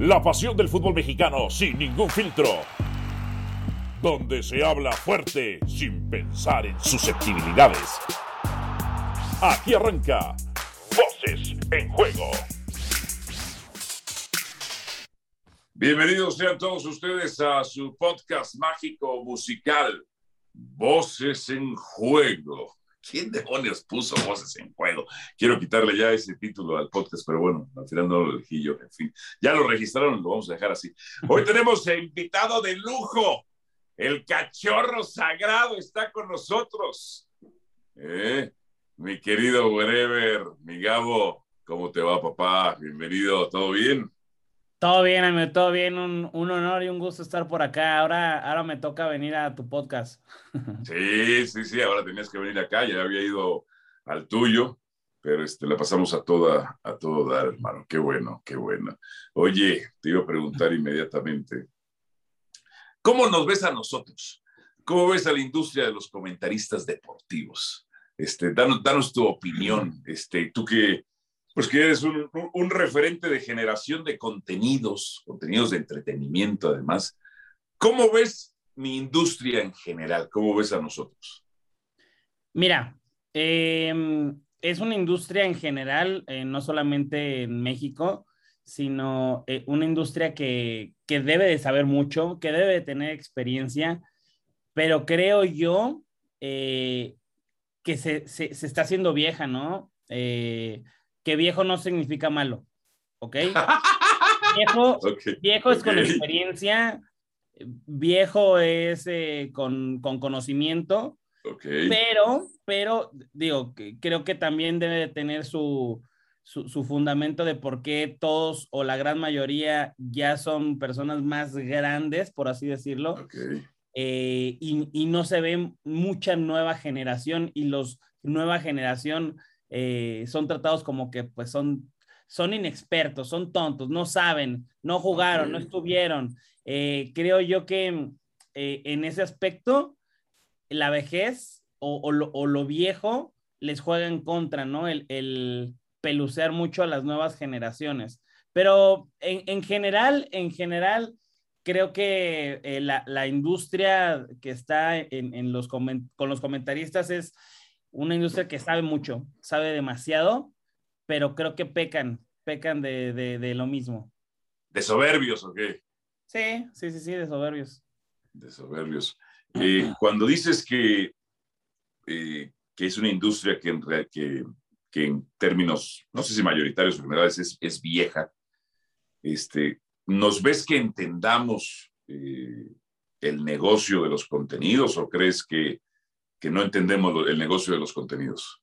La pasión del fútbol mexicano sin ningún filtro. Donde se habla fuerte sin pensar en susceptibilidades. Aquí arranca Voces en Juego. Bienvenidos sean todos ustedes a su podcast mágico musical, Voces en Juego. ¿Quién demonios puso voces en juego? Quiero quitarle ya ese título al podcast, pero bueno, al final no lo elegí yo, en fin. Ya lo registraron, lo vamos a dejar así. Hoy tenemos invitado de lujo. El cachorro sagrado está con nosotros. Eh, mi querido wherever, mi Gabo, ¿cómo te va, papá? Bienvenido, ¿todo bien? Todo bien, amigo, todo bien. Un, un, honor y un gusto estar por acá. Ahora, ahora me toca venir a tu podcast. Sí, sí, sí, ahora tenías que venir acá. Ya había ido al tuyo, pero este, la pasamos a toda, a todo dar, hermano. Qué bueno, qué bueno. Oye, te iba a preguntar inmediatamente, ¿cómo nos ves a nosotros? ¿Cómo ves a la industria de los comentaristas deportivos? Este, danos, danos tu opinión. Este, tú que pues que eres un, un, referente de generación de contenidos, contenidos de entretenimiento además. ¿Cómo ves mi industria en general? ¿Cómo ves a nosotros? Mira, eh, es una industria en general, eh, no solamente en México, sino eh, una industria que, que, debe de saber mucho, que debe de tener experiencia, pero creo yo eh, que se, se, se, está haciendo vieja, ¿no? Que viejo no significa malo, ¿ok? Viejo, okay. viejo es con experiencia, viejo es eh, con, con, conocimiento, okay. pero, pero, digo, creo que también debe de tener su, su, su, fundamento de por qué todos o la gran mayoría ya son personas más grandes, por así decirlo. Eh, y, y, no se ve mucha nueva generación y los nueva generación eh, son tratados como que pues son, son inexpertos, son tontos, no saben, no jugaron, no estuvieron. Eh, creo yo que eh, en ese aspecto la vejez o, o, lo, o, lo, viejo les juega en contra, ¿no? El, el pelucear mucho a las nuevas generaciones. Pero en, en general, en general, creo que eh, la, la, industria que está en, en los con los comentaristas es una industria que sabe mucho, sabe demasiado, pero creo que pecan, pecan de, de, de lo mismo. ¿De soberbios o qué? Sí, sí, sí, sí, de soberbios. De soberbios. Eh, cuando dices que, eh, que es una industria que en, que, que en, términos, no sé si mayoritarios o generales, es, es vieja, este, ¿nos ves que entendamos eh, el negocio de los contenidos o crees que que no entendemos el negocio de los contenidos?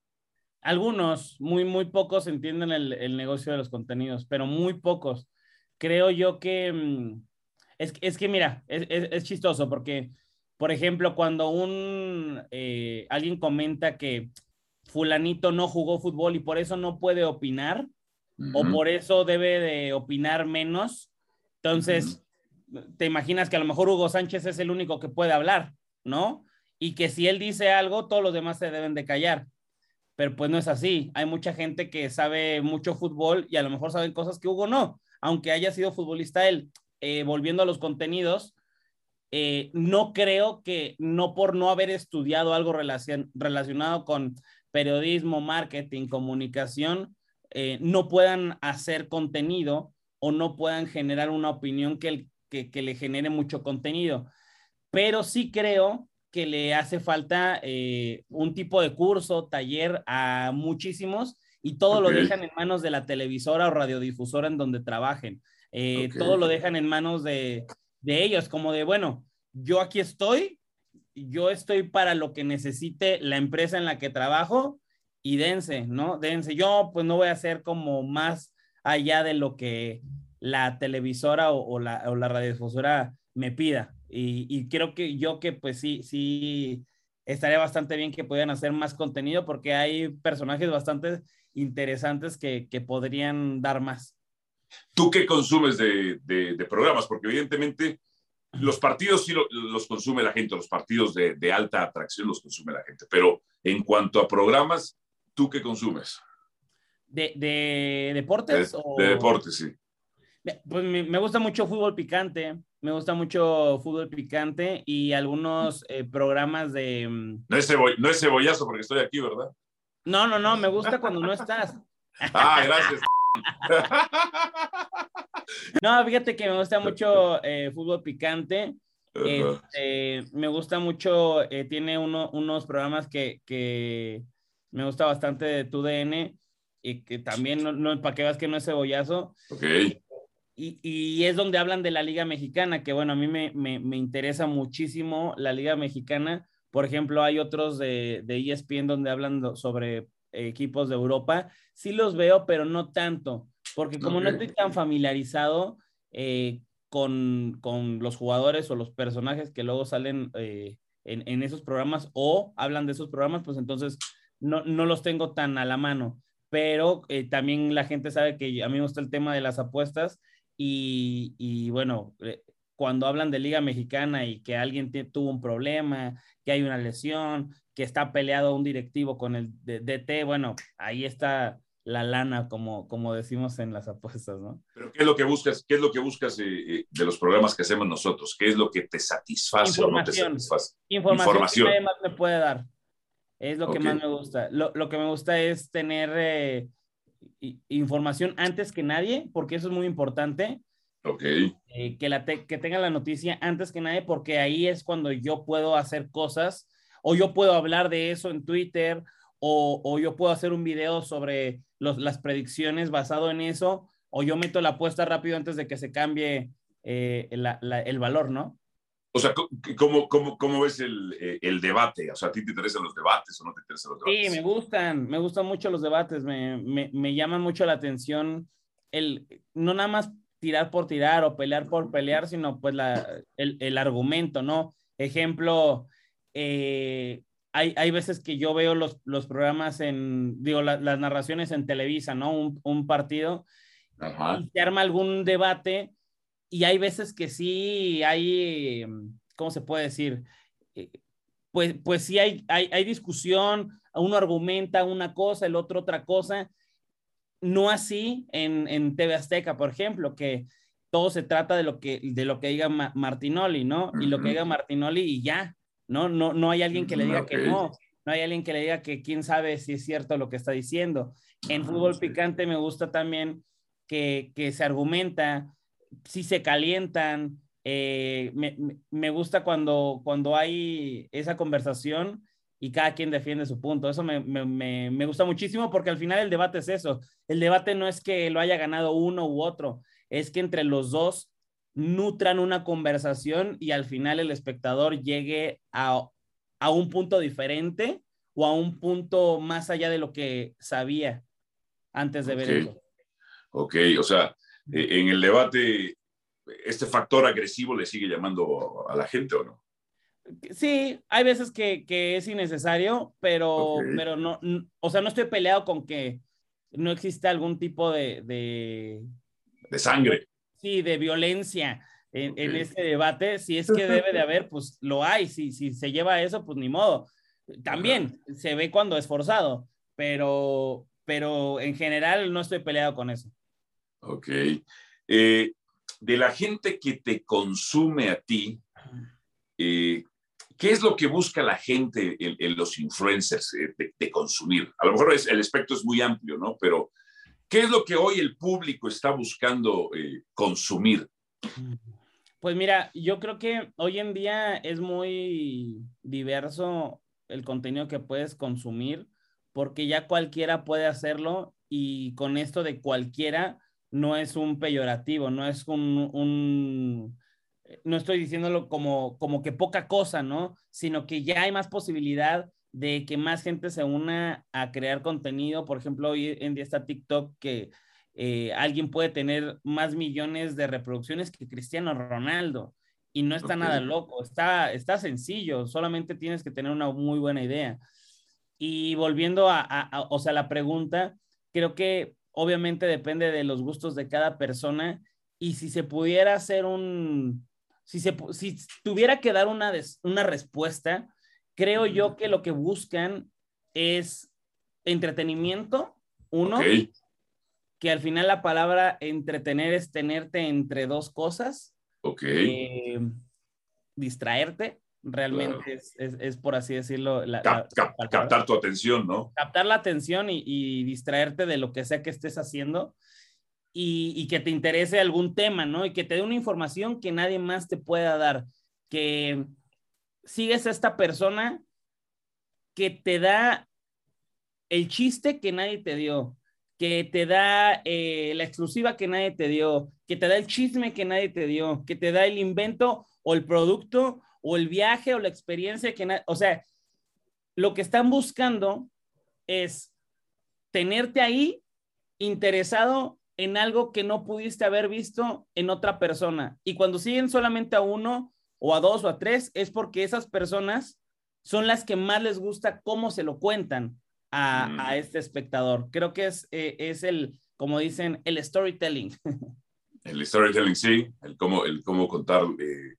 Algunos, muy, muy pocos entienden el, el negocio de los contenidos, pero muy pocos. Creo yo que mm, es, es que, mira, es, es, es, chistoso porque, por ejemplo, cuando un eh, alguien comenta que fulanito no jugó fútbol y por eso no puede opinar, uh -huh. o por eso debe de opinar menos, entonces uh -huh. te imaginas que a lo mejor Hugo Sánchez es el único que puede hablar, ¿no? Y que si él dice algo, todos los demás se deben de callar. Pero pues no es así. Hay mucha gente que sabe mucho fútbol y a lo mejor saben cosas que Hugo no, aunque haya sido futbolista él. Eh, volviendo a los contenidos, eh, no creo que no por no haber estudiado algo relacion relacionado con periodismo, marketing, comunicación, eh, no puedan hacer contenido o no puedan generar una opinión que, que, que le genere mucho contenido. Pero sí creo que le hace falta eh, un tipo de curso, taller a muchísimos y todo okay. lo dejan en manos de la televisora o radiodifusora en donde trabajen. Eh, okay. Todo lo dejan en manos de, de, ellos, como de, bueno, yo aquí estoy, yo estoy para lo que necesite la empresa en la que trabajo y dense, ¿no? Dense. Yo pues no voy a hacer como más allá de lo que la televisora o, o, la, o la radiodifusora me pida. Y, y, creo que yo que pues sí, sí, estaría bastante bien que pudieran hacer más contenido porque hay personajes bastante interesantes que, que podrían dar más. ¿Tú qué consumes de, de, de programas? Porque evidentemente los partidos sí lo, los consume la gente, los partidos de, de, alta atracción los consume la gente, pero en cuanto a programas, ¿tú qué consumes? ¿De, de deportes? De, o... de deportes, sí. Pues me, gusta mucho fútbol picante, me gusta mucho fútbol picante y algunos eh, programas de... Mm, no es, no es cebollazo porque estoy aquí, ¿verdad? No, no, no, me gusta cuando no estás. Ah, gracias. no, fíjate que me gusta mucho eh, fútbol picante. Este, me gusta mucho, eh, tiene uno, unos programas que, que, me gusta bastante de tu DN y que también, no, no para que veas que no es cebollazo. Ok. Y, y, es donde hablan de la Liga Mexicana, que bueno, a mí me, me, me, interesa muchísimo la Liga Mexicana. Por ejemplo, hay otros de, de ESPN donde hablan sobre equipos de Europa. Sí los veo, pero no tanto, porque como no estoy tan familiarizado eh, con, con, los jugadores o los personajes que luego salen eh, en, en, esos programas o hablan de esos programas, pues entonces no, no los tengo tan a la mano. Pero eh, también la gente sabe que a mí me gusta el tema de las apuestas y, y bueno, cuando hablan de Liga Mexicana y que alguien tuvo un problema, que hay una lesión, que está peleado un directivo con el DT, bueno, ahí está la lana, como, como decimos en las apuestas, ¿no? Pero ¿qué es lo que buscas, qué es lo que buscas eh, eh, de los programas que hacemos nosotros? ¿Qué es lo que te satisface o no te satisface? Información, que más me puede dar. Es lo que más me gusta. Lo, lo, que me gusta es tener eh, información antes que nadie, porque eso es muy importante. Ok. que, la que tenga la noticia antes que nadie, porque ahí es cuando yo puedo hacer cosas o yo puedo hablar de eso en Twitter, o, o yo puedo hacer un video sobre los, las predicciones basado en eso, o yo meto la apuesta rápido antes de que se cambie eh, la, el valor, ¿no? O sea, ¿cómo, cómo, cómo ves el, eh, el, debate? O sea, ¿a ti te interesan los debates o no te interesan los debates? Sí, me gustan, me gustan mucho los debates, me, me, me llaman mucho la atención el, no nada más tirar por tirar o pelear por pelear, sino pues la, el, el argumento, ¿no? Ejemplo, eh, hay, hay, veces que yo veo los, los programas en, digo, las narraciones en Televisa, ¿no? Un, un partido, y se arma algún debate, y hay veces que sí hay, ¿cómo se puede decir? Eh, pues, pues sí hay, hay, hay discusión, uno argumenta una cosa, el otro otra cosa, no así en, en TV Azteca, por ejemplo, que todo se trata de lo que, de lo que diga Martinoli, ¿no? Y lo que diga Martinoli y ya, ¿no? No, no hay alguien que le diga que no, no hay alguien que le diga que quién sabe si es cierto lo que está diciendo. En fútbol picante me gusta también que, que se argumenta, si se calientan, eh, me, me, gusta cuando, cuando hay esa conversación y cada quien defiende su punto. Eso me, me, me, gusta muchísimo porque al final el debate es eso. El debate no es que lo haya ganado uno u otro, es que entre los dos nutran una conversación y al final el espectador llegue a, a un punto diferente o a un punto más allá de lo que sabía antes de ver eso. Ok, o sea, en el debate, ¿este factor agresivo le sigue llamando a la gente o no? Sí, hay veces que, que es innecesario, pero, pero no, o sea, no estoy peleado con que no existe algún tipo de, de, de sangre sí, de violencia en, en, este debate. Si es que debe de haber, pues lo hay. Si, si se lleva eso, pues ni modo. También se ve cuando es forzado, pero, pero en general no estoy peleado con eso. Ok. Eh, de la gente que te consume a ti, eh, ¿qué es lo que busca la gente en, los influencers eh, de, de, consumir? A lo mejor es, el espectro es muy amplio, ¿no? Pero ¿Qué es lo que hoy el público está buscando eh, consumir? Pues mira, yo creo que hoy en día es muy diverso el contenido que puedes consumir porque ya cualquiera puede hacerlo y con esto de cualquiera no es un peyorativo, no es un, un no estoy diciéndolo como, como que poca cosa, ¿no? Sino que ya hay más posibilidad de que más gente se una a crear contenido. Por ejemplo, hoy en día está TikTok que eh, alguien puede tener más millones de reproducciones que Cristiano Ronaldo y no está nada loco, está, está sencillo, solamente tienes que tener una muy buena idea. Y volviendo a, o sea, la pregunta, creo que obviamente depende de los gustos de cada persona y si se pudiera hacer un, si, se, si tuviera que dar una, una respuesta, creo yo que lo que buscan es entretenimiento, uno, que al final la palabra entretener es tenerte entre dos cosas. Ok. Eh, distraerte, realmente es, es, es, por así decirlo. La, Cap, la cap, captar tu atención, ¿no? Captar la atención y, y, distraerte de lo que sea que estés haciendo y, y, que te interese algún tema, ¿no? Y que te dé una información que nadie más te pueda dar. Que sigues a esta persona que te da el chiste que nadie te dio, que te da eh, la exclusiva que nadie te dio, que te da el chisme que nadie te dio, que te da el invento o el producto o el viaje o la experiencia que o sea, lo que están buscando es tenerte ahí interesado en algo que no pudiste haber visto en otra persona. Y cuando siguen solamente a uno o a dos o a tres, es porque esas personas son las que más les gusta cómo se lo cuentan a, mm. a este espectador. Creo que es, eh, es el, como dicen, el storytelling. El storytelling, sí, el cómo, el cómo contar eh,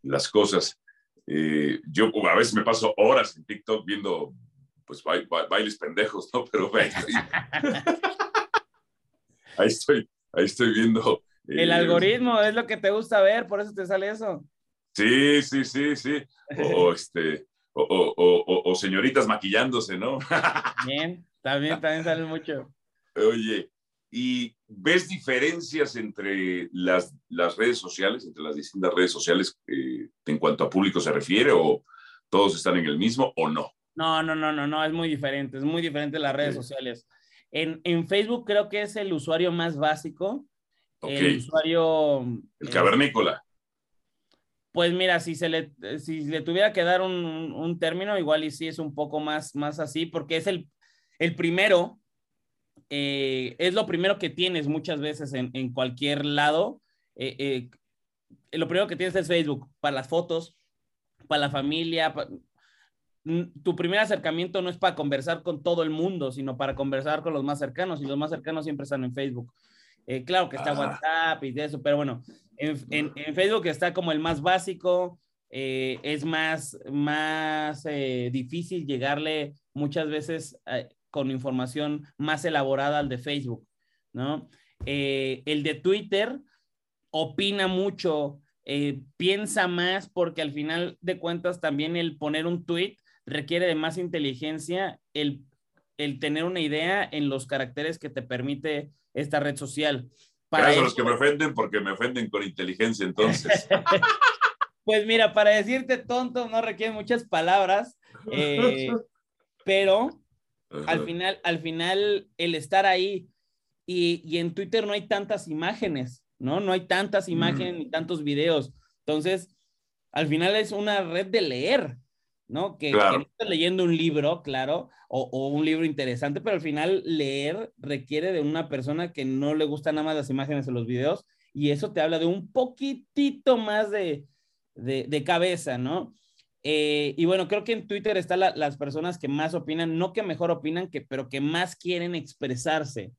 las cosas. Eh, yo a veces me paso horas en TikTok viendo pues ba ba bailes pendejos, ¿no? Pero ahí estoy, ahí estoy, ahí estoy viendo. Eh, el algoritmo es lo que te gusta ver, por eso te sale eso. Sí, sí, sí, sí. O, este, o, o, o, o señoritas maquillándose, ¿no? Bien, también, también sale mucho. Oye, ¿y ves diferencias entre las, las redes sociales, entre las distintas redes sociales eh, en cuanto a público se refiere, o todos están en el mismo o no? No, no, no, no, no, es muy diferente, es muy diferente las redes sí. sociales. En, en, Facebook creo que es el usuario más básico. Okay. El usuario... El cavernícola. Pues mira, si se le, si le tuviera que dar un, un, término, igual y sí es un poco más, más así, porque es el, el primero, eh, es lo primero que tienes muchas veces en, en cualquier lado. Eh, eh, lo primero que tienes es Facebook, para las fotos, para la familia. Para... Tu primer acercamiento no es para conversar con todo el mundo, sino para conversar con los más cercanos, y los más cercanos siempre están en Facebook. Eh, claro que está ah. WhatsApp y de eso, pero bueno, en, en, en, Facebook está como el más básico, eh, es más, más eh, difícil llegarle muchas veces con información más elaborada al de Facebook, ¿no? El de Twitter opina mucho, eh, piensa más porque al final de cuentas también el poner un tweet requiere de más inteligencia, el, el tener una idea en los caracteres que te permite esta red social. Para eso, los que me ofenden porque me ofenden con inteligencia entonces. pues mira, para decirte tonto no requiere muchas palabras, eh, pero al final, al final el estar ahí y, y, en Twitter no hay tantas imágenes, ¿no? No hay tantas imágenes mm. ni tantos videos. Entonces, al final es una red de leer, ¿no? Que, claro. que no estás leyendo un libro, claro, o, o, un libro interesante, pero al final leer requiere de una persona que no le gustan nada más las imágenes en los videos y eso te habla de un poquitito más de, de, de cabeza, ¿no? Eh, y bueno, creo que en Twitter están la, las personas que más opinan, no que mejor opinan, que, pero que más quieren expresarse.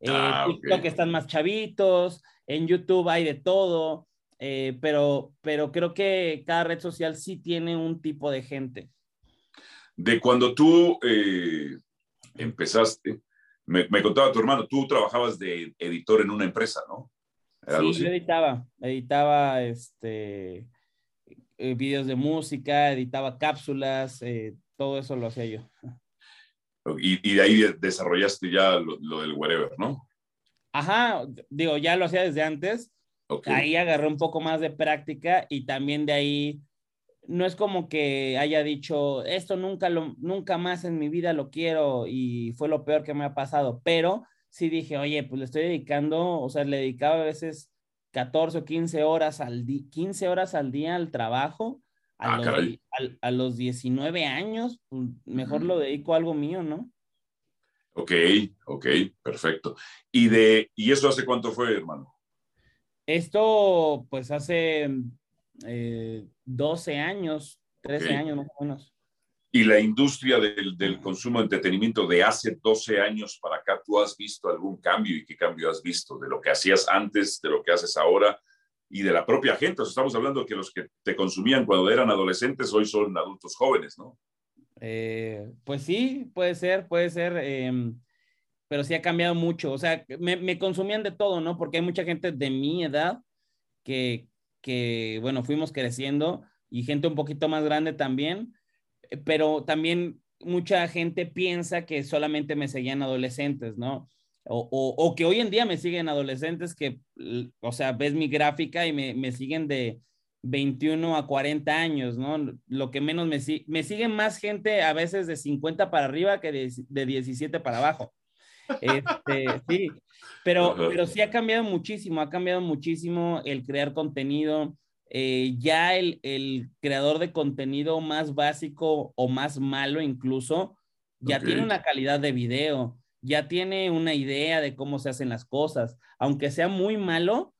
Eh, ah, TikTok okay. están más chavitos, en YouTube hay de todo, eh, pero, pero creo que cada red social sí tiene un tipo de gente. De cuando tú eh, empezaste, me, me, contaba tu hermano, tú trabajabas de editor en una empresa, ¿no? Sí, yo editaba, editaba este, eh, videos de música, editaba cápsulas, eh, todo eso lo hacía yo. Y, y, de ahí desarrollaste ya lo, lo, del whatever, ¿no? Ajá, digo, ya lo hacía desde antes. Okay. Ahí agarré un poco más de práctica y también de ahí no es como que haya dicho esto nunca lo nunca más en mi vida lo quiero y fue lo peor que me ha pasado, pero sí dije, "Oye, pues le estoy dedicando, o sea, le dedicaba a veces 14 o 15 horas al día, 15 horas al día al trabajo a, ah, los, a, a los 19 años, pues mejor mm. lo dedico a algo mío, ¿no? Ok, ok, perfecto. ¿Y, de, ¿Y eso hace cuánto fue, hermano? Esto, pues hace eh, 12 años, 13 okay. años más o menos. ¿Y la industria del, del, consumo de entretenimiento de hace 12 años para acá, tú has visto algún cambio y qué cambio has visto de lo que hacías antes, de lo que haces ahora y de la propia gente? O sea, estamos hablando que los que te consumían cuando eran adolescentes hoy son adultos jóvenes, ¿no? Eh, pues sí, puede ser, puede ser. Eh, pero sí ha cambiado mucho. O sea, me, me consumían de todo, ¿no? Porque hay mucha gente de mi edad que, que, bueno, fuimos creciendo y gente un poquito más grande también, eh, pero también mucha gente piensa que solamente me seguían adolescentes, ¿no? O, o, o, que hoy en día me siguen adolescentes que, o sea, ves mi gráfica y me, me siguen de 21 a 40 años, ¿no? Lo que menos me, me siguen más gente a veces de 50 para arriba que de, de 17 para abajo. Este, sí, pero, pero sí ha cambiado muchísimo, ha cambiado muchísimo el crear contenido. Eh, ya el, el, creador de contenido más básico o más malo incluso, ya okay. tiene una calidad de video, ya tiene una idea de cómo se hacen las cosas. Aunque sea muy malo,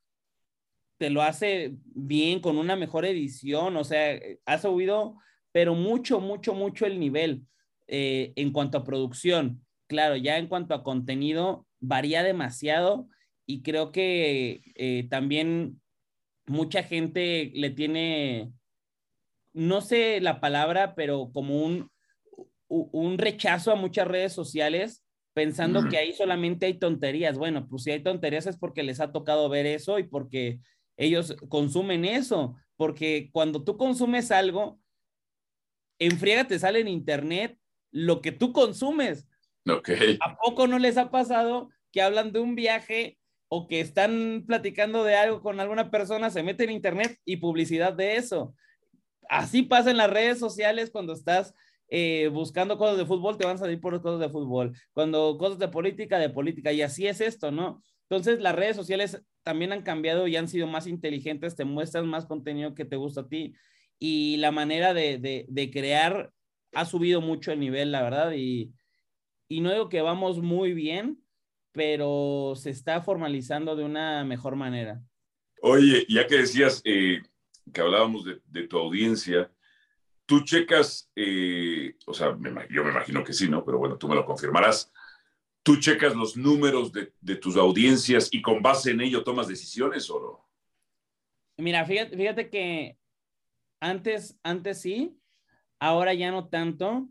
te lo hace bien, con una mejor edición, o sea, ha subido, pero mucho, mucho, mucho el nivel eh, en cuanto a producción. Claro, ya en cuanto a contenido, varía demasiado y creo que eh, también mucha gente le tiene, no sé la palabra, pero como un, un rechazo a muchas redes sociales pensando que ahí solamente hay tonterías. Bueno, pues si hay tonterías es porque les ha tocado ver eso y porque ellos consumen eso, porque cuando tú consumes algo, en friega te sale en internet lo que tú consumes. Okay. ¿A poco no les ha pasado que hablan de un viaje o que están platicando de algo con alguna persona, se mete en internet y publicidad de eso? Así pasa en las redes sociales cuando estás eh, buscando cosas de fútbol, te van a salir por cosas de fútbol. Cuando cosas de política, de política. Y así es esto, ¿no? Entonces, las redes sociales también han cambiado y han sido más inteligentes, te muestran más contenido que te gusta a ti. Y la manera de, de, de crear ha subido mucho el nivel, la verdad. Y, y no digo que vamos muy bien, pero se está formalizando de una mejor manera. Oye, ya que decías eh, que hablábamos de, de, tu audiencia, tú checas, eh, o sea, me, yo me imagino que sí, ¿no? Pero bueno, tú me lo confirmarás. ¿Tú checas los números de, de tus audiencias y con base en ello tomas decisiones o no? Mira, fíjate, fíjate que antes, antes sí, ahora ya no tanto.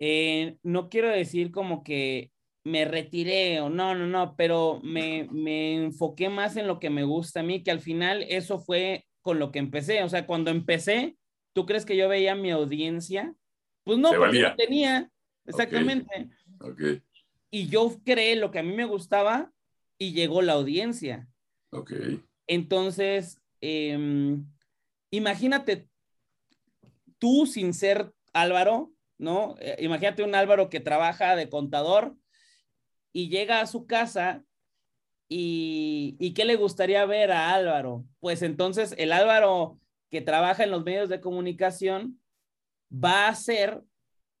Eh, no quiero decir como que me retiré o no, no, no, pero me, me, enfoqué más en lo que me gusta a mí, que al final eso fue con lo que empecé. O sea, cuando empecé, ¿tú crees que yo veía mi audiencia? Pues no, porque no tenía, exactamente. Okay. Okay. Y yo creé lo que a mí me gustaba y llegó la audiencia. Ok. Entonces, eh, imagínate tú sin ser Álvaro, ¿no? Eh, imagínate un Álvaro que trabaja de contador y llega a su casa y, y, ¿qué le gustaría ver a Álvaro? Pues entonces el Álvaro que trabaja en los medios de comunicación va a hacer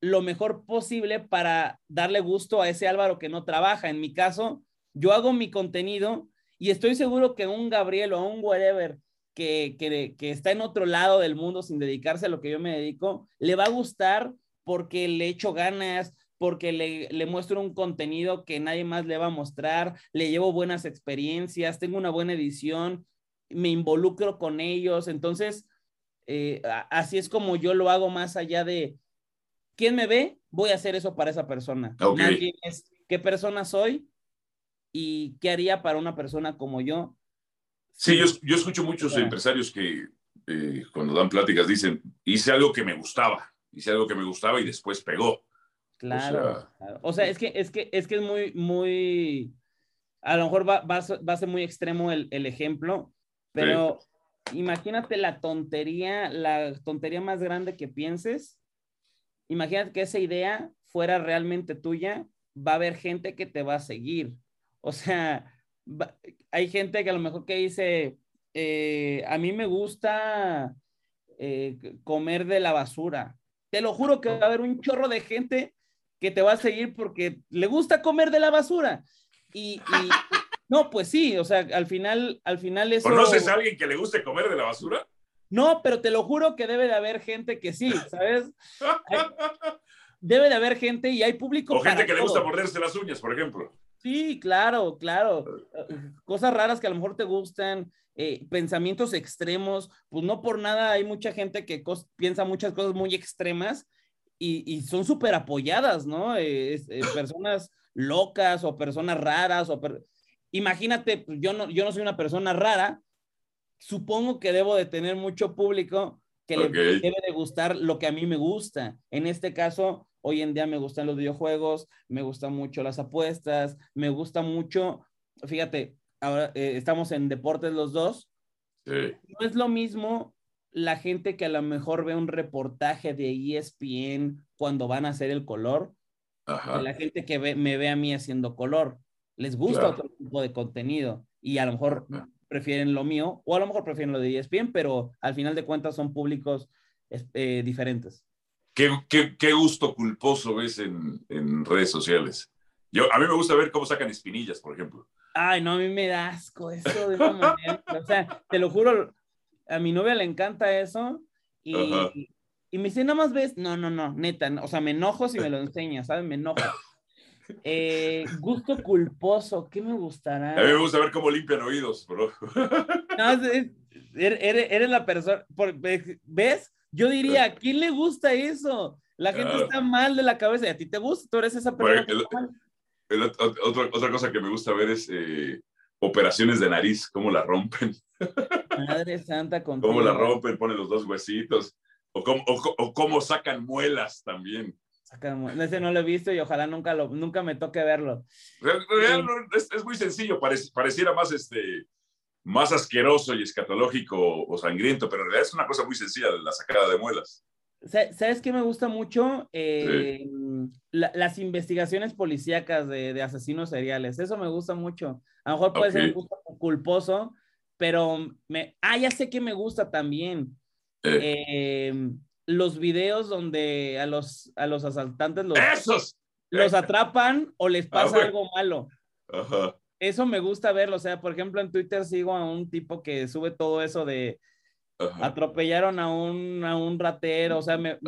lo mejor posible para darle gusto a ese Álvaro que no trabaja. En mi caso, yo hago mi contenido y estoy seguro que un Gabriel o un whatever que, que, que está en otro lado del mundo sin dedicarse a lo que yo me dedico, le va a gustar porque le echo ganas, porque le, le, muestro un contenido que nadie más le va a mostrar, le llevo buenas experiencias, tengo una buena edición, me involucro con ellos, entonces eh, así es como yo lo hago más allá de quién me ve, voy a hacer eso para esa persona. Okay. Es, ¿Qué persona soy y qué haría para una persona como yo? Sí, yo, yo escucho muchos empresarios que eh, cuando dan pláticas dicen, hice algo que me gustaba, hice algo que me gustaba y después pegó. Claro, o sea, claro. O sea es, que, es, que, es que es muy, muy, a lo mejor va, va, va a ser muy extremo el, el ejemplo, pero imagínate la tontería, la tontería más grande que pienses. Imagínate que esa idea fuera realmente tuya, va a haber gente que te va a seguir. O sea, hay gente que a lo mejor que dice, eh, a mí me gusta eh, comer de la basura. Te lo juro que va a haber un chorro de gente que te va a seguir porque le gusta comer de la basura. Y no, pues sí, o sea, al final, al final eso... ¿Conoces a alguien que le guste comer de la basura? No, pero te lo juro que debe de haber gente que sí, ¿sabes? debe de haber gente y hay público. O gente que todo. le gusta morderse las uñas, por ejemplo. Sí, claro, claro. Cosas raras que a lo mejor te gustan, eh, pensamientos extremos, pues no por nada hay mucha gente que piensa muchas cosas muy extremas y, y son súper apoyadas, ¿no? Eh, eh, personas locas o personas raras o imagínate, pues, yo no, yo no soy una persona rara, supongo que debo de tener mucho público que le debe de gustar lo que a mí me gusta. En este caso, hoy en día me gustan los videojuegos, me gustan mucho las apuestas, me gusta mucho, fíjate, ahora eh, estamos en deportes los dos. No es lo mismo la gente que a lo mejor ve un reportaje de ESPN cuando van a hacer el color, que la gente que me ve a mí haciendo color. Les gusta otro tipo de contenido y a lo mejor prefieren lo mío o a lo mejor prefieren lo de ESPN, pero al final de cuentas son públicos eh, diferentes. ¿Qué, qué, qué, gusto culposo ves en, en, redes sociales? Yo, a mí me gusta ver cómo sacan espinillas, por ejemplo. Ay, no, a mí me da asco eso de una manera. o sea, te lo juro, a mi novia le encanta eso y, y, me dice, nada más ves, no, no, no, neta, o sea, me enojo si me lo enseñas, ¿sabes? Me enojo. Eh, gusto culposo, ¿qué me gustará? A mí me gusta ver cómo limpian oídos, bro. No, eres, la persona, ¿ves? Yo diría, ¿a quién le gusta eso? La gente está mal de la cabeza y a ti te gusta, tú eres esa persona. otra, cosa que me gusta ver es eh, operaciones de nariz, cómo la rompen. Madre santa, con Cómo la rompen, ponen los dos huesitos. O cómo, o cómo sacan muelas también. Ese no lo he visto y ojalá nunca, lo, nunca me toque verlo. es, muy sencillo, pareciera más, este, más asqueroso y escatológico o sangriento, pero en realidad es una cosa muy sencilla la sacada de muelas. ¿Sabes qué me gusta mucho? Eh, las investigaciones policíacas de, asesinos seriales. Eso me gusta mucho. A lo mejor puede ser un gusto culposo, pero me... Ah, ya sé que me gusta también. Eh. Eh, los videos donde a los, a los asaltantes los, los atrapan o les ah, pasa algo malo. Eso me gusta verlo. O sea, por ejemplo, en Twitter sigo a un tipo que sube todo eso de atropellaron a un, a un ratero. O sea, me,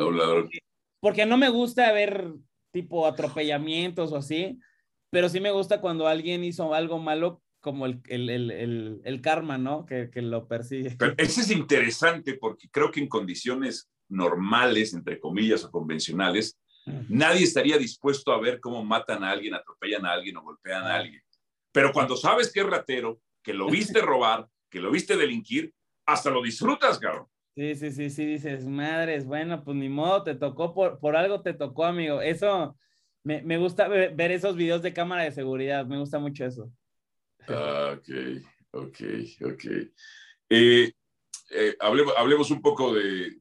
porque, no me gusta ver tipo atropellamientos o así, pero sí me gusta cuando alguien hizo algo malo como el, el, el, el karma, ¿no? Que, que, lo persigue. Pero eso es interesante porque creo que en condiciones normales, entre comillas, o convencionales, nadie estaría dispuesto a ver cómo matan a alguien, atropellan a alguien o golpean a alguien. Pero cuando sabes que es ratero, que lo viste robar, que lo viste delinquir, hasta lo disfrutas, cabrón. Sí, sí, sí, sí, dices, madres, bueno, pues ni modo, te tocó por, por algo, te tocó, amigo. Eso, me, me gusta ver, esos videos de cámara de seguridad, me gusta mucho eso. Ah, ok, ok, ok. Eh, eh, hablemos, un poco de,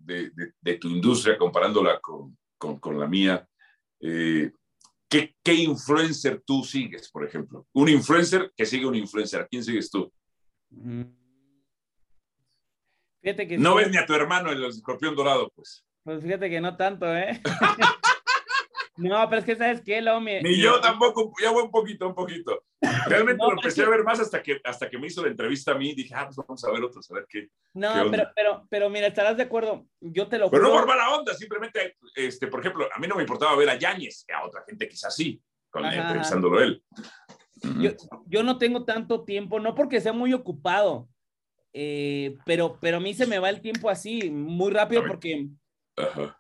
tu industria comparándola con, la mía. Eh, ¿qué, influencer tú sigues, por ejemplo? Un influencer que sigue un influencer. ¿A quién sigues tú? Mm. Fíjate que no ves ni a tu hermano el escorpión dorado, pues. Pues fíjate que no tanto, ¿eh? No, pero es que sabes qué, lo Ni yo tampoco, ya voy un poquito, un poquito. Realmente lo empecé a ver más hasta que, hasta que me hizo la entrevista a mí. Dije, ah, pues vamos a ver otros, a ver qué. No, pero, pero, pero mira, estarás de acuerdo. Yo te lo Pero no por mala onda, simplemente, este, por ejemplo, a mí no me importaba ver a Yáñez, a otra gente quizás sí, con, pensándolo él. Yo, yo, no tengo tanto tiempo, no porque sea muy ocupado, eh, pero, pero a mí se me va el tiempo así, muy rápido, porque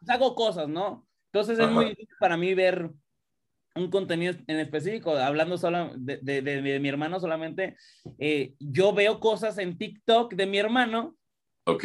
hago cosas, ¿no? Entonces es muy difícil para mí ver un contenido en específico, hablando solo de, de, mi hermano solamente, eh, yo veo cosas en TikTok de mi hermano. Ok.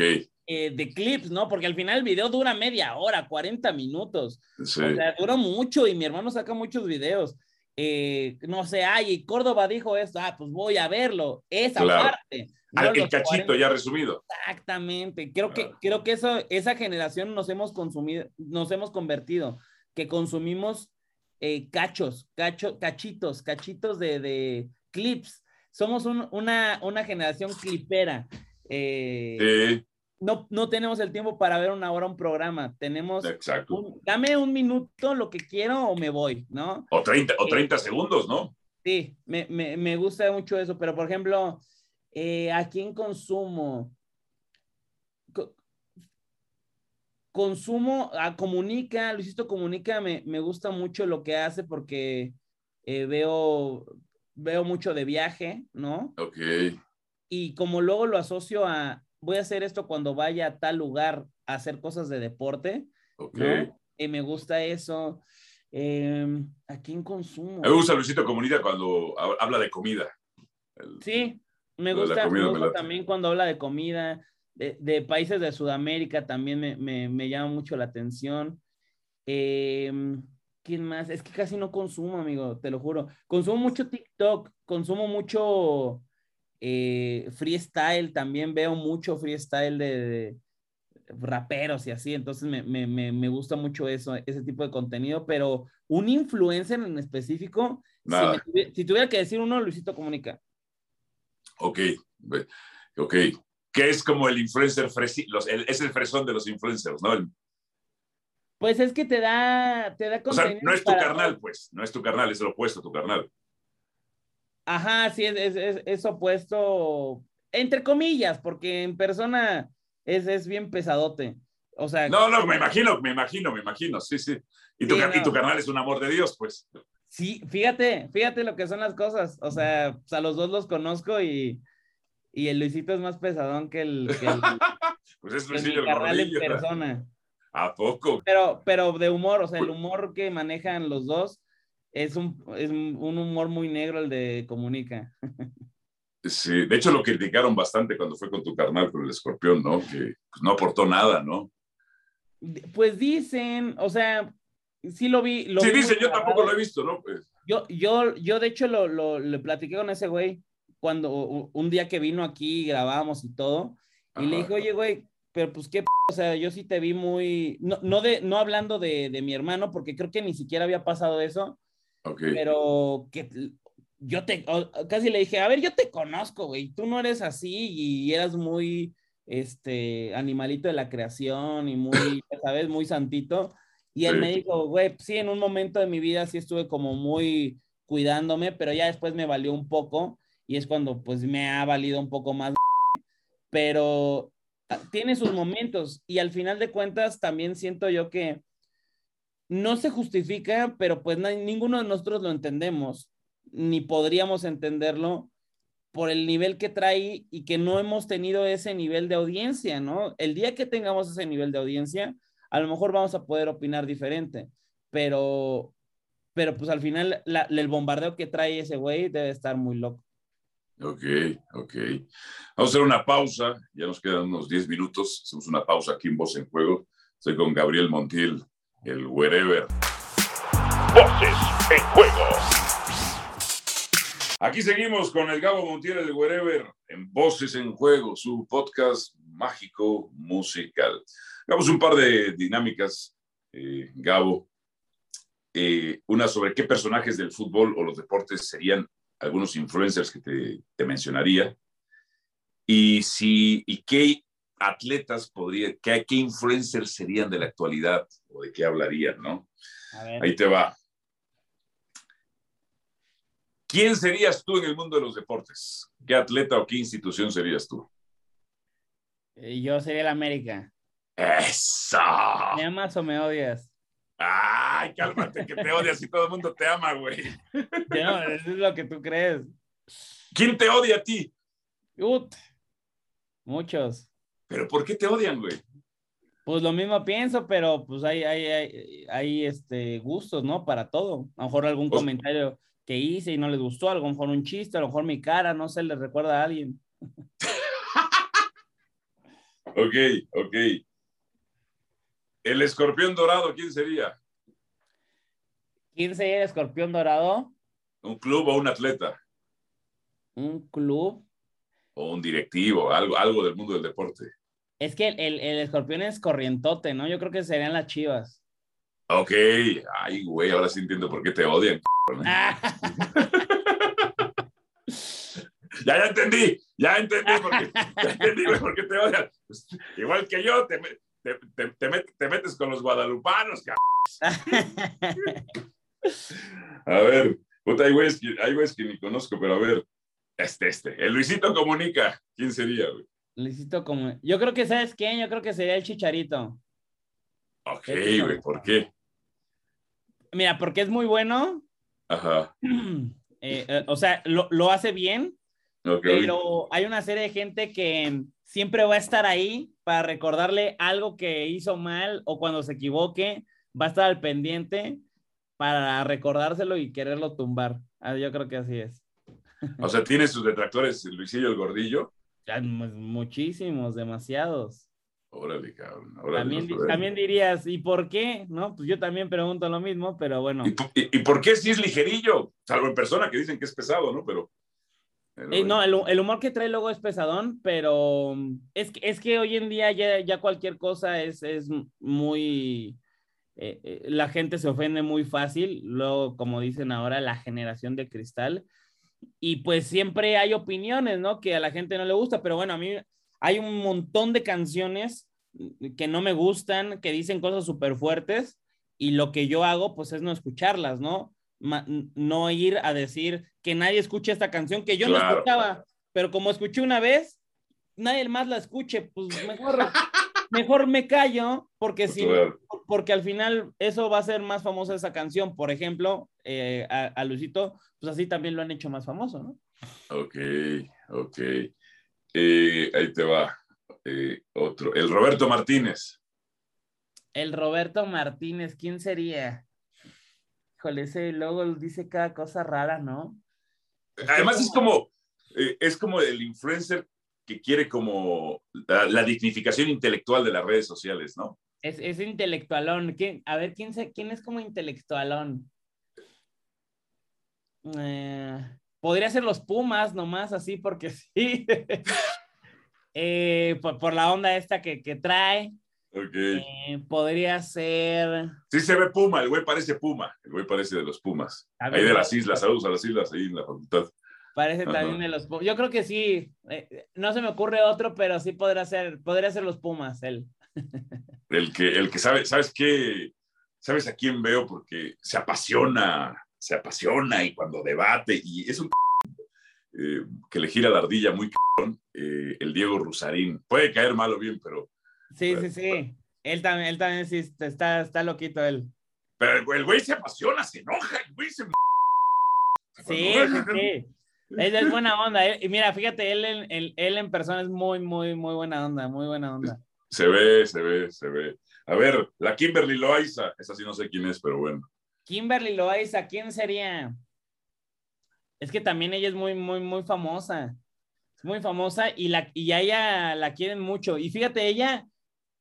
Eh, de clips, ¿no? Porque al final el video dura media hora, 40 minutos. Sí. O sea, dura mucho y mi hermano saca muchos videos. Eh, no sé, ay, Córdoba dijo esto, ah, pues voy a verlo. Esa parte. No el cachito ya resumido. Exactamente. Creo que, creo que eso, esa generación nos hemos consumido, nos hemos convertido, que consumimos eh, cachos, cacho, cachitos, cachitos de, de clips. Somos una, una generación clipera. Eh, sí. No, no tenemos el tiempo para ver una hora un programa. Tenemos. Exacto. dame un minuto lo que quiero o me voy, ¿no? O 30, o 30 eh, segundos, ¿no? Sí, me, me, me gusta mucho eso, pero por ejemplo, ¿A quién consumo? Consumo, a ah, comunica, Luisito Comunica, me, me, gusta mucho lo que hace porque eh, veo, veo mucho de viaje, ¿no? Ok. Y como luego lo asocio a, voy a hacer esto cuando vaya a tal lugar a hacer cosas de deporte, Ok. Y me gusta eso. Em, ¿A quién consumo? Me gusta Luisito Comunica cuando habla de comida. sí, me gusta, también cuando habla de comida, de, países de Sudamérica también me, llama mucho la atención. Em, ¿Quién más? Es que casi no consumo, amigo, te lo juro. Consumo mucho TikTok, consumo mucho eh, freestyle, también veo mucho freestyle de, raperos y así, entonces me, gusta mucho eso, ese tipo de contenido, pero un influencer en específico, si, tuviera que decir uno, Luisito Comunica. Ok, ok. Que es como el influencer, es el fresón de los influencers, ¿no? Pues es que te da, te da. O sea, no es tu carnal, pues, no es tu carnal, es el opuesto a tu carnal. Ajá, sí, es, es, es, opuesto, entre comillas, porque en persona es, es bien pesadote. O sea, no, no, me imagino, me imagino, me imagino, sí, sí. Y tu, y tu carnal es un amor de Dios, pues. Sí, fíjate, fíjate lo que son las cosas. O sea, pues, a los dos los conozco y, y el Luisito es más pesadón que el. Que el pues es Luisito el en persona. ¿A poco? Pero, pero de humor, o sea, el humor que manejan los dos es un, es un humor muy negro el de Comunica. Sí, de hecho lo criticaron bastante cuando fue con tu carnal, con el escorpión, ¿no? Que pues, no aportó nada, ¿no? Pues dicen, o sea, sí lo vi. sí, dicen, yo tampoco lo he visto, ¿no? Pues. Yo, yo, yo de hecho lo, lo, le platiqué con ese güey cuando un día que vino aquí, grabamos y todo, y le dije, oye, güey, pero pues qué, o sea, yo sí te vi muy, no, no, de, no hablando de, de mi hermano, porque creo que ni siquiera había pasado eso, pero que yo te, casi le dije, a ver, yo te conozco, güey, tú no eres así y eras muy, este, animalito de la creación y muy, ¿sabes? Muy santito. Y él me dijo, güey, sí, en un momento de mi vida sí estuve como muy cuidándome, pero ya después me valió un poco y es cuando pues me ha valido un poco más. Pero tiene sus momentos y al final de cuentas también siento yo que no se justifica, pero pues ninguno de nosotros lo entendemos, ni podríamos entenderlo por el nivel que trae y que no hemos tenido ese nivel de audiencia, ¿no? El día que tengamos ese nivel de audiencia, a lo mejor vamos a poder opinar diferente, pero, pero pues al final el bombardeo que trae ese güey debe estar muy loco. Ok, ok. Vamos a hacer una pausa, ya nos quedan unos 10 minutos, hacemos una pausa aquí en Voz en Juego. Estoy con Gabriel Montiel, el wherever. Voces en juego. Aquí seguimos con el Gabo Montiel, el wherever, en Voces en Juego, su podcast mágico musical. Hagamos un par de dinámicas, eh, Gabo. Eh, una sobre qué personajes del fútbol o los deportes serían algunos influencers que te, te mencionaría. Y, si, y qué atletas podría, qué, qué influencers serían de la actualidad o de qué hablarían, ¿no? Ahí te va. ¿Quién serías tú en el mundo de los deportes? ¿Qué atleta o qué institución serías tú? Eh, yo sería el América. ¡Eso! ¿Me amas o me odias? Ay, cálmate, que te odias y todo el mundo te ama, güey. No, eso es lo que tú crees. ¿Quién te odia a ti? muchos. ¿Pero por qué te odian, güey? Pues lo mismo pienso, pero pues hay, hay, hay, este, gustos, ¿no? Para todo. A lo mejor algún pues comentario que hice y no les gustó, a lo mejor un chiste, a lo mejor mi cara, no sé, les recuerda a alguien. ok, ok. El escorpión dorado, ¿quién sería? ¿Quién sería el escorpión dorado? ¿Un club o un atleta? ¿Un club? O un directivo, algo, algo del mundo del deporte. Es que el, escorpión es corrientote, ¿no? Yo creo que serían las chivas. Ok, ay, güey, ahora sí entiendo por qué te odian. ya, ya entendí, ya entendí por qué, ya entendí por qué te odian. Pues, igual que yo, te, te, metes con los guadalupanos, A ver, hay güeyes, que, hay que ni conozco, pero a ver, este, este, el Luisito Comunica, ¿quién sería, güey? Luisito Comunica. Yo creo que, ¿sabes quién? Yo creo que sería el Chicharito. Ok, güey, ¿por qué? Mira, porque es muy bueno. Ajá. Eh, eh, o sea, lo, lo hace bien, pero hay una serie de gente que siempre va a estar ahí para recordarle algo que hizo mal o cuando se equivoque, va a estar al pendiente. para recordárselo y quererlo tumbar. Ah, yo creo que así es. O sea, tiene sus detractores Luisillo el Gordillo. muchísimos, demasiados. Órale, cabrón. también, dirías, ¿y por qué? No, pues yo también pregunto lo mismo, pero bueno. ¿Y, por qué si es ligerillo? Salvo en persona que dicen que es pesado, ¿no? Pero. Eh, no, el, humor que trae luego es pesadón, pero es que, es que hoy en día ya, ya cualquier cosa es, es muy. Eh, eh, la gente se ofende muy fácil, luego, como dicen ahora, la generación de cristal. Y pues siempre hay opiniones, ¿no? Que a la gente no le gusta, pero bueno, a mí hay un montón de canciones que no me gustan, que dicen cosas súper fuertes y lo que yo hago pues es no escucharlas, ¿no? No ir a decir que nadie escuche esta canción que yo no escuchaba, pero como escuché una vez, nadie más la escuche, pues mejor, mejor me callo porque si, porque al final eso va a ser más famosa esa canción, por ejemplo, eh, a, a Lucito, pues así también lo han hecho más famoso, ¿no? Ok, ok. Eh, ahí te va. Eh, otro. El Roberto Martínez. El Roberto Martínez, ¿quién sería? Híjole, ese logo dice cada cosa rara, ¿no? Además es como, eh, es como el influencer que quiere como la, dignificación intelectual de las redes sociales, ¿no? Es, es intelectualón. A ver, ¿quién, ¿quién es como intelectualón? podría ser los Pumas nomás, así porque sí. Eh, por, la onda esta que, trae. Ok. Eh, podría ser. Sí, se ve Puma, el güey parece Puma, el güey parece de los Pumas. ahí de las islas, saludos a las islas, ahí en la facultad. Parece también de los Pumas. Yo creo que sí, eh, no se me ocurre otro, pero sí podría ser, podría ser los Pumas, él. El que, el que sabe, ¿sabes qué? ¿Sabes a quién veo? Porque se apasiona, se apasiona y cuando debate, y es un que le gira la ardilla muy eh, el Diego Rusarín. Puede caer mal o bien, pero. Sí, sí, sí. Él también, él también sí está, está loquito él. Pero el güey se apasiona, se enoja, el güey se. Sí, sí, sí. Él es buena onda. Y mira, fíjate, él en, él, en persona es muy, muy, muy buena onda, muy buena onda. Se ve, se ve, se ve. A ver, la Kimberly Loaiza, esa sí no sé quién es, pero bueno. Kimberly Loaiza, ¿quién sería? Es que también ella es muy, muy, muy famosa es muy famosa y, la, y a ella la quieren mucho. Y fíjate, ella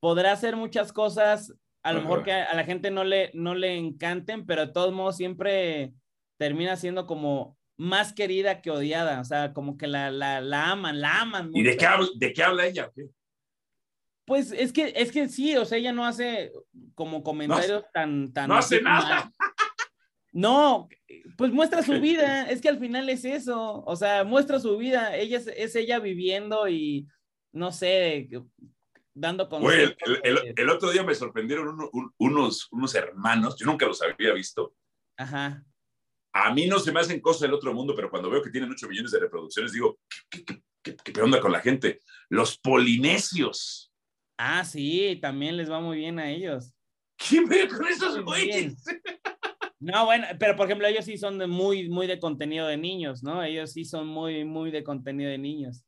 podrá hacer muchas cosas, a lo mejor que a, la gente no le, no le encanten, pero de todos modos siempre termina siendo como más querida que odiada, o sea, como que la, la, la aman, la aman. ¿Y de qué, habla, de qué habla ella? Pues es que, es que sí, o sea, ella no hace como comentarios tan, tan... No hace nada. No, pues muestra su vida, es que al final es eso, o sea, muestra su vida, ella es, ella viviendo y, no sé, dando con... el, el, otro día me sorprendieron unos, unos hermanos, yo nunca los había visto. Ajá. A mí no se me hacen cosas del otro mundo, pero cuando veo que tienen 8 millones de reproducciones, digo, ¿qué, qué, qué, onda con la gente? Los polinesios. Ah, sí, también les va muy bien a ellos. ¿Qué me con esos güeyes? No, bueno, pero por ejemplo, ellos sí son de muy, muy de contenido de niños, ¿no? Ellos sí son muy, muy de contenido de niños.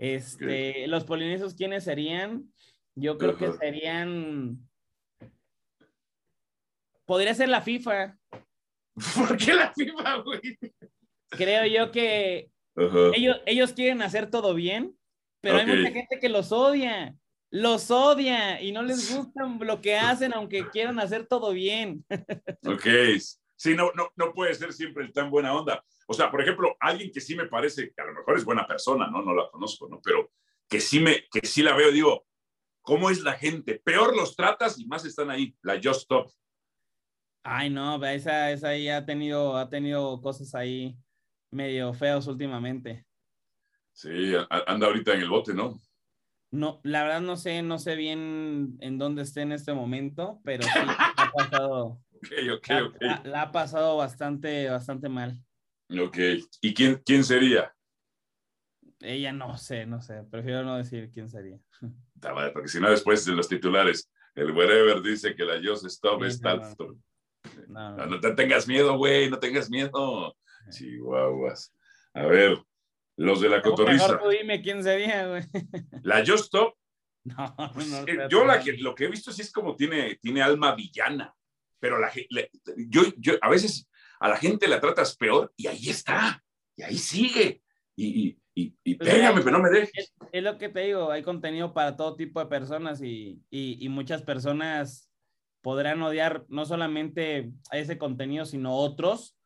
Este, los polinesios, ¿quiénes serían? Yo creo que serían. Podría ser la FIFA. ¿Por qué la FIFA, güey? Creo yo que ellos, ellos quieren hacer todo bien, pero hay mucha gente que los odia los odia y no les gusta lo que hacen, aunque quieran hacer todo bien. Ok, sí, no, no, no puede ser siempre el tan buena onda. O sea, por ejemplo, alguien que sí me parece que a lo mejor es buena persona, ¿no? No la conozco, ¿no? Pero que sí, me, que sí la veo, digo, ¿cómo es la gente? Peor los tratas y más están ahí, la Just Stop. Ay, no, esa, esa ahí ha tenido, ha tenido cosas ahí medio feos últimamente. Sí, anda ahorita en el bote, ¿no? No, la verdad no sé, no sé bien en dónde esté en este momento, pero sí ha pasado. la, ha pasado bastante, bastante mal. Ok. ¿Y quién, quién sería? Ella no sé, no sé. Prefiero no decir quién sería. Porque si no, después de los titulares, el wherever dice que la Just Stop es tal. No, no, no, te tengas miedo, güey, no tengas miedo. Chihuahuas. A ver, los de la cotorriza. Dime quién sería, güey. La Just Stop. No, no, Yo la que, lo que he visto sí es como tiene, tiene alma villana. pero la, yo, yo a veces a la gente la tratas peor y ahí está, y ahí sigue. Y, y, y pues pégame, pero no me dejes. Es, lo que te digo, hay contenido para todo tipo de personas y, y, muchas personas podrán odiar no solamente a ese contenido, sino otros,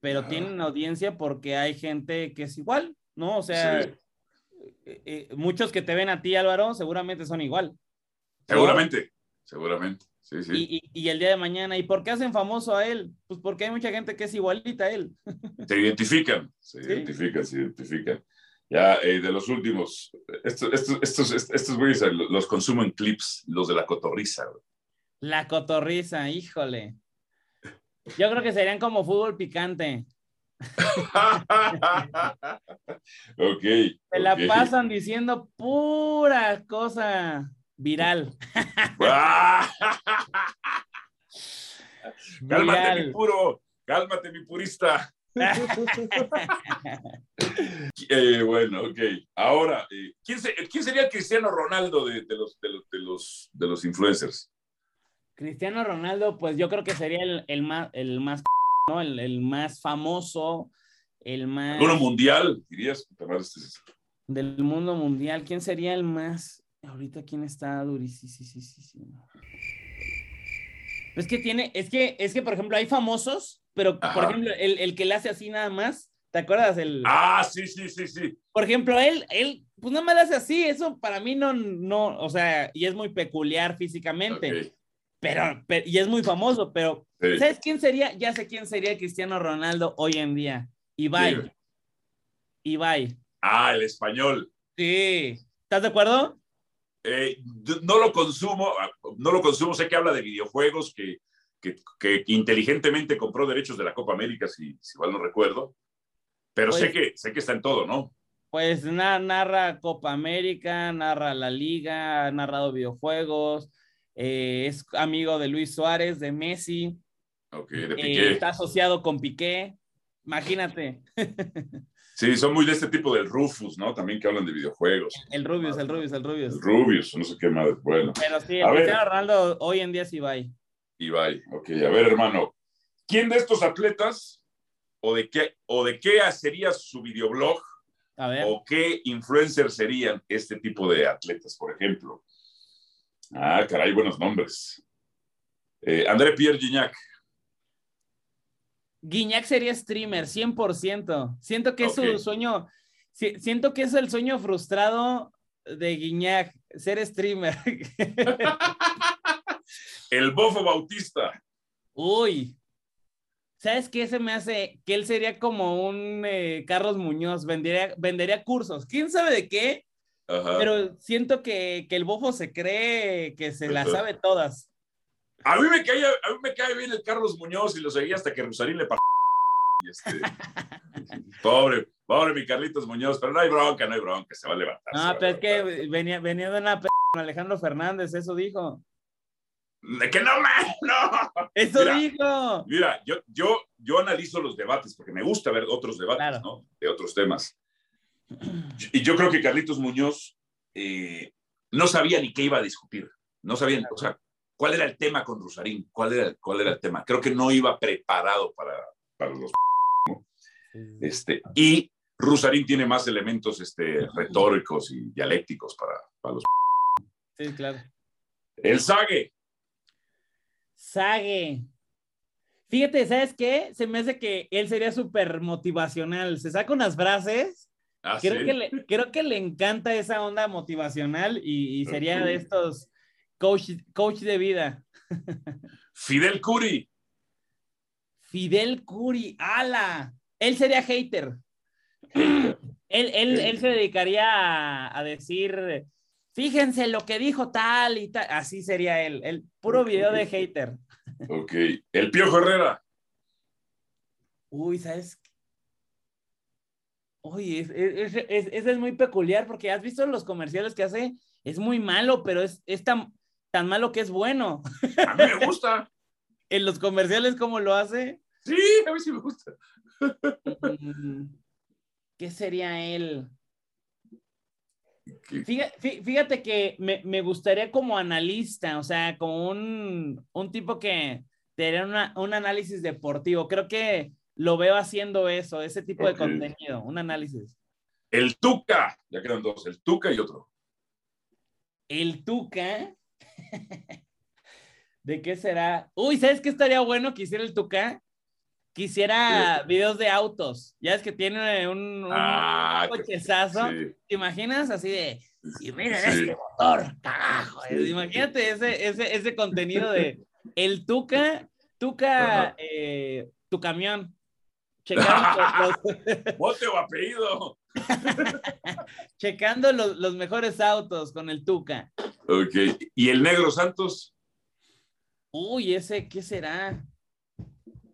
pero tienen audiencia porque hay gente que es igual, ¿no? O sea, eh, eh, muchos que te ven a ti, Álvaro, seguramente son igual. Seguramente, seguramente. Sí, sí. Y, y, el día de mañana, ¿y por qué hacen famoso a él? Pues porque hay mucha gente que es igualita a él. Se identifican, se identifican, se identifican. Ya, eh, de los últimos, estos, estos, estos, estos güeyes los consumo en clips, los de la cotorriza. La cotorriza, híjole. Yo creo que serían como fútbol picante. ok. Se la pasan diciendo pura cosa viral. cálmate, mi puro, cálmate, mi purista. Eh, bueno, ok. Ahora, eh, ¿quién, sería el Cristiano Ronaldo de, los, de, los, de, los, influencers? Cristiano Ronaldo, pues yo creo que sería el, más, el más, ¿no? el, más famoso, el más... Uno mundial, dirías. Del mundo mundial, ¿quién sería el más? Ahorita, ¿quién está durísimo? Es que tiene, es que, es que, por ejemplo, hay famosos, pero, por ejemplo, el, el, que le hace así nada más, ¿te acuerdas? El, ah, sí, sí, sí, sí. Por ejemplo, él, él, pues nada más le hace así, eso para mí no, no, o sea, y es muy peculiar físicamente. Pero, y es muy famoso, pero ¿sabes quién sería? Ya sé quién sería Cristiano Ronaldo hoy en día. Ibai. Ibai. Ah, el español. Sí. ¿Estás de acuerdo? Eh, no lo consumo, ah, no lo consumo, sé que habla de videojuegos, que, que, inteligentemente compró derechos de la Copa América, si, si mal no recuerdo, pero sé, pues que, sé que está en todo, ¿no? Pues narra Copa América, narra la liga, ha narrado videojuegos, eh, es amigo de Luis Suárez, de Messi. de eh, está asociado con Piqué, imagínate. Sí, son muy de este tipo del Rufus, ¿no? También que hablan de videojuegos. El Rubius, el Rubius, el Rubius. El Rubius, no sé qué más. Bueno. Pero sí, el Cristiano Ronaldo hoy en día es Ibai. Ibai, ok. A ver, hermano. ¿Quién de estos atletas o de qué, o de qué sería su videoblog? A ver. ¿O qué influencer serían este tipo de atletas, por ejemplo? Ah, caray, buenos nombres. Eh, André Pierre Gignac. Guiñac sería streamer, 100%. Siento que es su sueño, siento que es el sueño frustrado de Guiñac, ser streamer. el bofo bautista. Uy, ¿sabes qué se me hace? Que él sería como un eh, Carlos Muñoz, vendería, vendería cursos. ¿Quién sabe de qué? Pero siento que, el bofo se cree que se las sabe todas. A mí, me cae, a mí me cae bien el Carlos Muñoz y lo seguía hasta que Rosarín le este, pobre, pobre mi Carlitos Muñoz, pero no hay bronca, no hay bronca, se va a levantar. No, pero es que venía, venía de una p con Alejandro Fernández, eso dijo. Que no me, no. Eso dijo. Mira, yo, yo, yo analizo los debates porque me gusta ver otros debates, ¿no? De otros temas. Y yo creo que Carlitos Muñoz eh, no sabía ni qué iba a discutir. No sabía, o sea, cuál era el tema con Rosarín, cuál era, cuál era el tema. Creo que no iba preparado para, para los... Este, y Rusarín tiene más elementos este, retóricos y dialécticos para, para los... Sí, claro. El Sague. Sague. Fíjate, ¿sabes qué? Se me hace que él sería súper motivacional. Se saca unas frases. Ah, creo, que le, creo que le encanta esa onda motivacional y, sería de estos Coach, de vida. Fidel Curi. Fidel Curi, ala. Él sería hater. él, se dedicaría a, decir, fíjense lo que dijo tal y tal. Así sería él. El puro video de hater. Ok. El Piojo Herrera. Uy, ¿sabes? Uy, ese es, muy peculiar porque has visto los comerciales que hace, es muy malo, pero es, es tan, tan malo que es bueno. A mí me gusta. en los comerciales, ¿cómo lo hace? Sí, a mí sí me gusta. Mm, ¿Qué sería él? Fíjate, que me, gustaría como analista, o sea, como un, tipo que, tener un análisis deportivo. Creo que lo veo haciendo eso, ese tipo de contenido, un análisis. El Tuca, ya quedan dos, el Tuca y otro. El Tuca. ¿De qué será? Uy, ¿sabes qué estaría bueno que hiciera el Tuca? Quisiera videos de autos. Ya es que tiene un, ah, cochezazo. ¿Te imaginas? Así de, y miren este motor, carajo. Imagínate ese, ese, ese contenido de el Tuca, Tuca, eh, tu camión. Checando los... Apellido. Checando los, los, mejores autos con el Tuca. Ok. ¿Y el Negro Santos? Uy, ese, ¿qué será?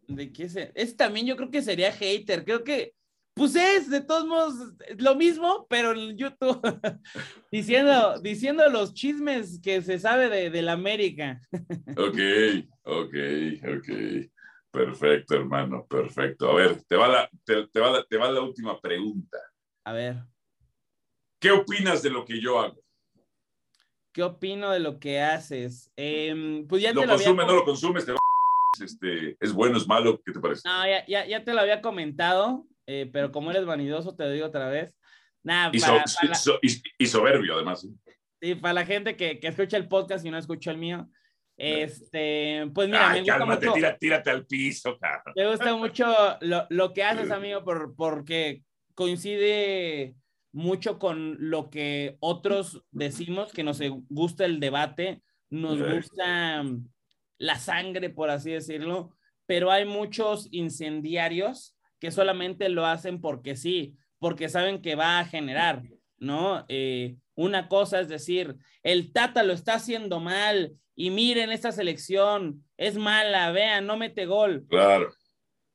¿De qué será? Ese también yo creo que sería hater. Creo que, pues es, de todos modos, lo mismo, pero en YouTube. diciendo, diciendo los chismes que se sabe de, de la América. ok, ok, ok. Perfecto, hermano, perfecto. A ver, te va la, te, va te va la última pregunta. A ver. ¿Qué opinas de lo que yo hago? ¿Qué opino de lo que haces? Eh, pues ya ¿Lo te lo consume, no lo consumes? Te este, ¿Es bueno, es malo? ¿Qué te parece? No, ya, ya, ya te lo había comentado, eh, pero como eres vanidoso, te lo digo otra vez. Nah, y, para, so, para so, y, y, soberbio, además. Sí, para la gente que, que, escucha el podcast y no escucha el mío. Este, pues mira, Ay, me gusta cálmate, mucho, tira, tírate al piso, cabrón. Me gusta mucho lo, lo que haces, amigo, por, porque coincide mucho con lo que otros decimos, que nos gusta el debate, nos gusta la sangre, por así decirlo, pero hay muchos incendiarios que solamente lo hacen porque sí, porque saben que va a generar, ¿no? Eh, una cosa es decir, el Tata lo está haciendo mal y miren esta selección, es mala, vean, no mete gol. Claro.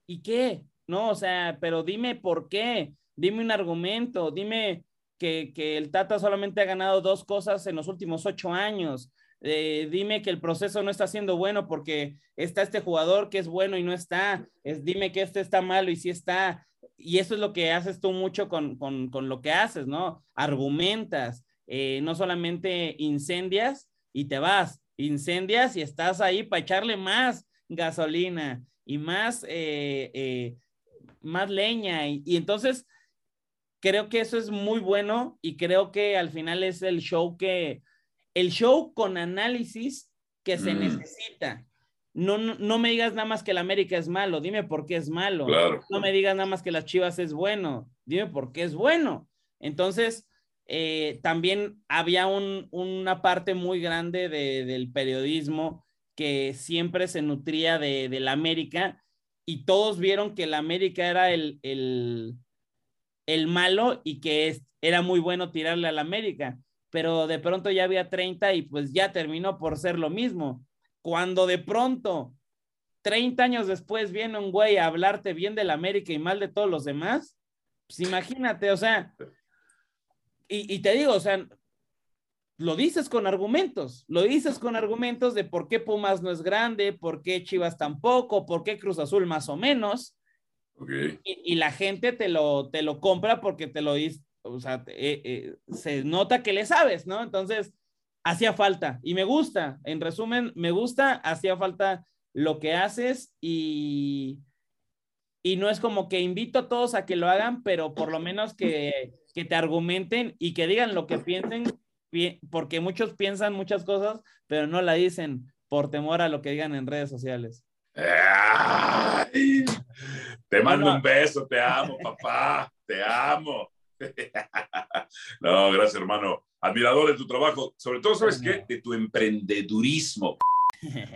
¿Y qué? No, o sea, pero dime por qué, dime un argumento, dime que, que el Tata solamente ha ganado dos cosas en los últimos ocho años. Eh, dime que el proceso no está siendo bueno porque está este jugador que es bueno y no está. Es, dime que este está malo y sí está. Y eso es lo que haces tú mucho con, con, con lo que haces, ¿no? Argumentas, eh, no solamente incendias y te vas, incendias y estás ahí para echarle más gasolina y más, eh, eh, más leña. Y, y, entonces creo que eso es muy bueno y creo que al final es el show que, el show con análisis que se mm. necesita. No, no, no, me digas nada más que el América es malo, dime por qué es malo. Claro. No me digas nada más que las Chivas es bueno, dime por qué es bueno. Entonces, eh, también había un, una parte muy grande de, del periodismo que siempre se nutría de, de, la América y todos vieron que la América era el, el, el malo y que es, era muy bueno tirarle a la América, pero de pronto ya había 30 y pues ya terminó por ser lo mismo. Cuando de pronto, 30 años después, viene un güey a hablarte bien de la América y mal de todos los demás, pues imagínate, o sea, y, y, te digo, o sea, lo dices con argumentos, lo dices con argumentos de por qué Pumas no es grande, por qué Chivas tampoco, por qué Cruz Azul más o menos. Okay. Y, y, la gente te lo, te lo compra porque te lo dice, o sea, eh, eh, se nota que le sabes, ¿no? Entonces, hacía falta y me gusta, en resumen, me gusta, hacía falta lo que haces y, y no es como que invito a todos a que lo hagan, pero por lo menos que que te argumenten y que digan lo que piensen, porque muchos piensan muchas cosas, pero no la dicen por temor a lo que digan en redes sociales. Ay, te mando no, un beso, te amo, papá, te amo. No, gracias, hermano. Admirador de tu trabajo, sobre todo, ¿sabes qué? De tu emprendedurismo.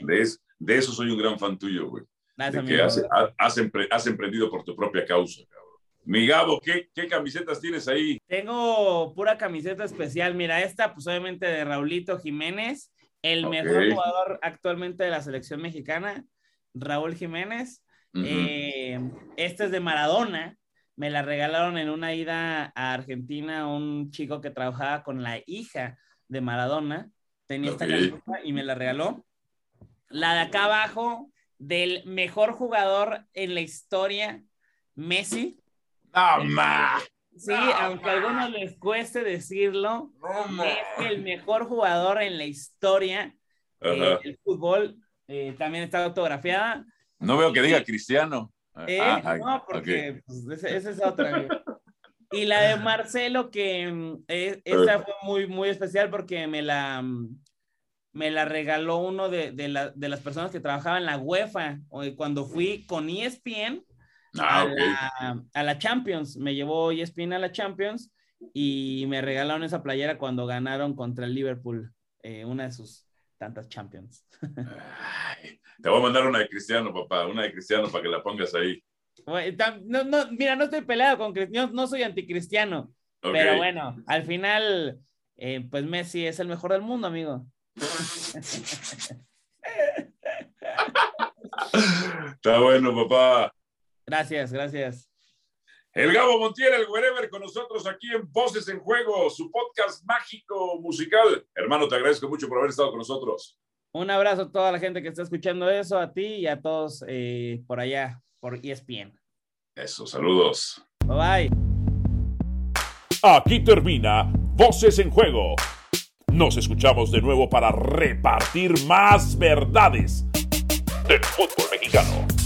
De, eso, de eso soy un gran fan tuyo, güey. Gracias, de que has, has emprendido por tu propia causa, cabrón. Mi Gabo, ¿qué, ¿qué, camisetas tienes ahí? Tengo pura camiseta especial. Mira, esta, pues obviamente de Raulito Jiménez, el okay. mejor jugador actualmente de la selección mexicana, Raúl Jiménez. Uh -huh. eh, esta es de Maradona. Me la regalaron en una ida a Argentina un chico que trabajaba con la hija de Maradona. Tenía okay. esta camiseta y me la regaló. La de acá abajo, del mejor jugador en la historia, Messi no, ma. Sí, no, aunque a algunos les cueste decirlo, es el mejor jugador en la historia eh, del fútbol. Eh, también está autografiada. No veo que diga Cristiano. ¿Eh? Ah, no, porque pues, esa es otra. y la de Marcelo, que mm, eh, esta fue muy, muy especial porque me la, mm, me la regaló uno de, de, la, de las personas que trabajaban en la UEFA cuando fui con ESPN ah, a, la, a, la, Champions. Me llevó ESPN a la Champions y me regalaron esa playera cuando ganaron contra el Liverpool, eh, una de sus tantas Champions. te voy a mandar una de Cristiano, papá, una de Cristiano para que la pongas ahí. No, no, mira, no estoy peleado con Cristiano, no soy anticristiano, pero bueno, al final, eh, pues Messi es el mejor del mundo, amigo. Está bueno, papá. Gracias, gracias. El Gabo Montiel, el wherever, con nosotros aquí en Voces en Juego, su podcast mágico musical. Hermano, te agradezco mucho por haber estado con nosotros. Un abrazo a toda la gente que está escuchando eso, a ti y a todos eh, por allá, por ESPN. Eso, saludos. Bye bye. Aquí termina Voces en Juego. Nos escuchamos de nuevo para repartir más verdades del fútbol mexicano.